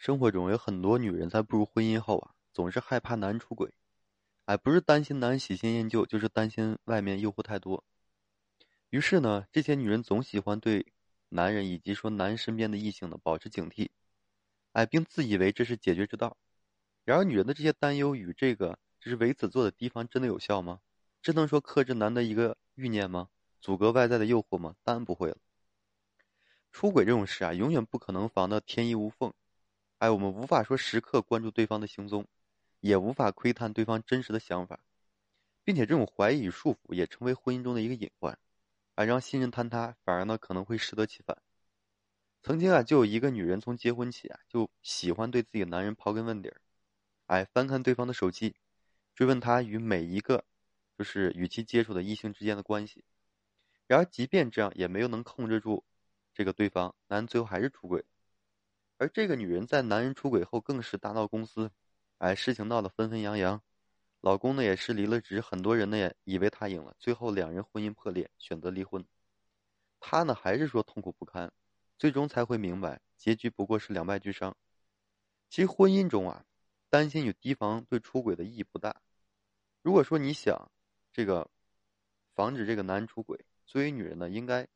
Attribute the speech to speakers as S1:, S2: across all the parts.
S1: 生活中有很多女人在步入婚姻后啊，总是害怕男人出轨，哎，不是担心男人喜新厌旧，就是担心外面诱惑太多。于是呢，这些女人总喜欢对男人以及说男人身边的异性呢保持警惕，哎，并自以为这是解决之道。然而，女人的这些担忧与这个这是为此做的提防真的有效吗？真能说克制男的一个欲念吗？阻隔外在的诱惑吗？当然不会了。出轨这种事啊，永远不可能防得天衣无缝。哎，我们无法说时刻关注对方的行踪，也无法窥探对方真实的想法，并且这种怀疑与束缚也成为婚姻中的一个隐患，哎，让信任坍塌，反而呢可能会适得其反。曾经啊，就有一个女人从结婚起啊就喜欢对自己的男人刨根问底儿，哎，翻看对方的手机，追问他与每一个就是与其接触的异性之间的关系。然而，即便这样，也没有能控制住这个对方，男人最后还是出轨。而这个女人在男人出轨后，更是大闹公司，哎，事情闹得纷纷扬扬，老公呢也是离了职，很多人呢也以为他赢了，最后两人婚姻破裂，选择离婚。他呢还是说痛苦不堪，最终才会明白，结局不过是两败俱伤。其实婚姻中啊，担心与提防对出轨的意义不大。如果说你想这个防止这个男人出轨，作为女人呢，应该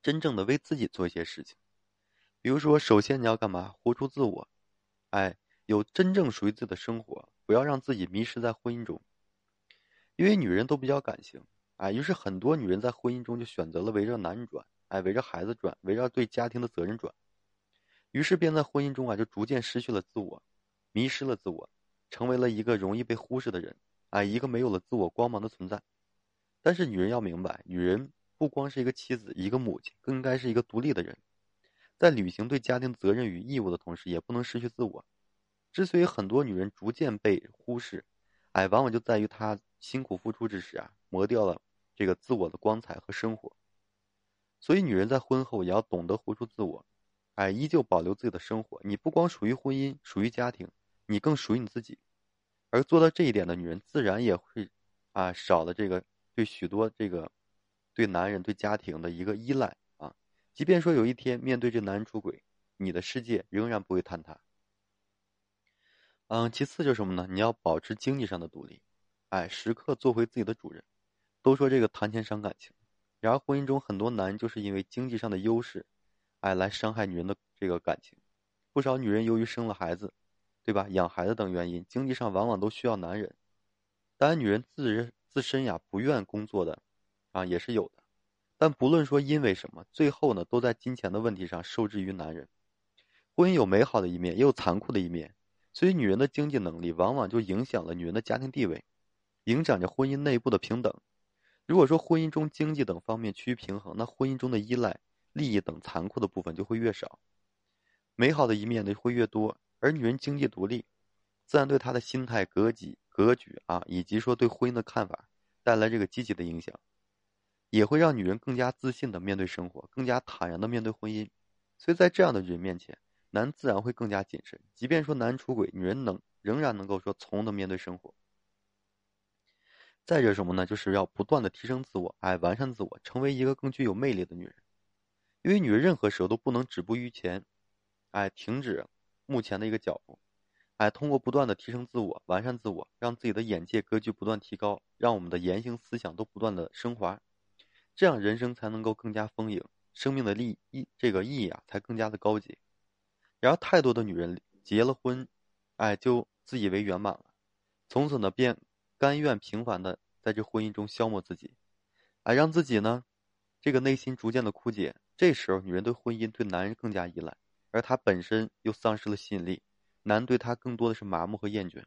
S1: 真正的为自己做一些事情。比如说，首先你要干嘛？活出自我，哎，有真正属于自己的生活，不要让自己迷失在婚姻中。因为女人都比较感性，哎，于是很多女人在婚姻中就选择了围着男人转，哎，围着孩子转，围绕对家庭的责任转，于是便在婚姻中啊，就逐渐失去了自我，迷失了自我，成为了一个容易被忽视的人，哎，一个没有了自我光芒的存在。但是女人要明白，女人不光是一个妻子，一个母亲，更应该是一个独立的人。在履行对家庭责任与义务的同时，也不能失去自我。之所以很多女人逐渐被忽视，哎，往往就在于她辛苦付出之时啊，磨掉了这个自我的光彩和生活。所以，女人在婚后也要懂得活出自我，哎，依旧保留自己的生活。你不光属于婚姻，属于家庭，你更属于你自己。而做到这一点的女人，自然也会啊，少了这个对许多这个对男人、对家庭的一个依赖。即便说有一天面对这男人出轨，你的世界仍然不会坍塌。嗯，其次就是什么呢？你要保持经济上的独立，哎，时刻做回自己的主人。都说这个谈钱伤感情，然而婚姻中很多男人就是因为经济上的优势，哎，来伤害女人的这个感情。不少女人由于生了孩子，对吧？养孩子等原因，经济上往往都需要男人。当然，女人自自身呀不愿工作的，啊，也是有的。但不论说因为什么，最后呢，都在金钱的问题上受制于男人。婚姻有美好的一面，也有残酷的一面。所以，女人的经济能力往往就影响了女人的家庭地位，影响着婚姻内部的平等。如果说婚姻中经济等方面趋于平衡，那婚姻中的依赖、利益等残酷的部分就会越少，美好的一面呢会越多。而女人经济独立，自然对她的心态、格局、格局啊，以及说对婚姻的看法，带来这个积极的影响。也会让女人更加自信的面对生活，更加坦然的面对婚姻。所以在这样的人面前，男自然会更加谨慎。即便说男出轨，女人能仍然能够说从容的面对生活。再者什么呢？就是要不断的提升自我，哎，完善自我，成为一个更具有魅力的女人。因为女人任何时候都不能止步于前，哎，停止目前的一个脚步，哎，通过不断的提升自我，完善自我，让自己的眼界格局不断提高，让我们的言行思想都不断的升华。这样人生才能够更加丰盈，生命的利益这个意义啊才更加的高级。然而，太多的女人结了婚，哎，就自以为圆满了，从此呢便甘愿平凡的在这婚姻中消磨自己，哎，让自己呢这个内心逐渐的枯竭。这时候，女人对婚姻、对男人更加依赖，而她本身又丧失了吸引力，男人对她更多的是麻木和厌倦。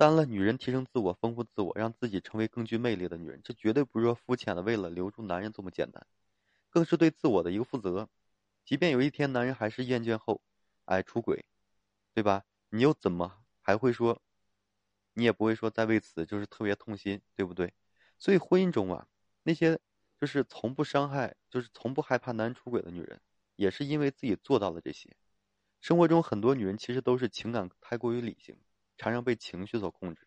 S1: 当了，女人提升自我、丰富自我，让自己成为更具魅力的女人，这绝对不是说肤浅的为了留住男人这么简单，更是对自我的一个负责。即便有一天男人还是厌倦后，哎出轨，对吧？你又怎么还会说，你也不会说再为此就是特别痛心，对不对？所以婚姻中啊，那些就是从不伤害、就是从不害怕男人出轨的女人，也是因为自己做到了这些。生活中很多女人其实都是情感太过于理性。常常被情绪所控制，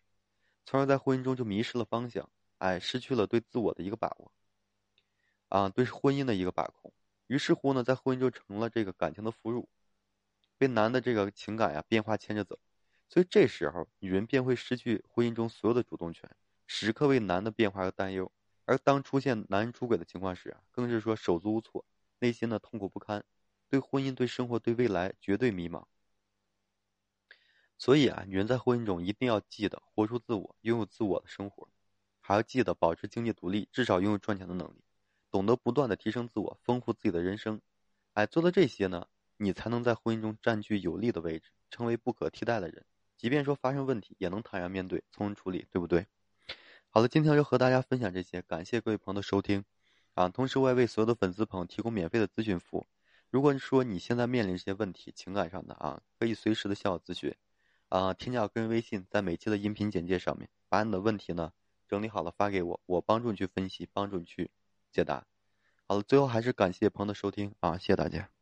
S1: 从而在婚姻中就迷失了方向，哎，失去了对自我的一个把握，啊，对婚姻的一个把控。于是乎呢，在婚姻就成了这个感情的俘虏，被男的这个情感呀变化牵着走，所以这时候女人便会失去婚姻中所有的主动权，时刻为男的变化而担忧。而当出现男人出轨的情况时啊，更是说手足无措，内心呢痛苦不堪，对婚姻、对生活、对未来绝对迷茫。所以啊，女人在婚姻中一定要记得活出自我，拥有自我的生活，还要记得保持经济独立，至少拥有赚钱的能力，懂得不断的提升自我，丰富自己的人生。哎，做到这些呢，你才能在婚姻中占据有利的位置，成为不可替代的人。即便说发生问题，也能坦然面对，从容处理，对不对？好了，今天就和大家分享这些，感谢各位朋友的收听，啊，同时我也为所有的粉丝朋友提供免费的咨询服务。如果说你现在面临这些问题，情感上的啊，可以随时的向我咨询，啊，添加我个人微信，在每期的音频简介上面把你的问题呢整理好了发给我，我帮助你去分析，帮助你去解答。好了，最后还是感谢朋友的收听啊，谢谢大家。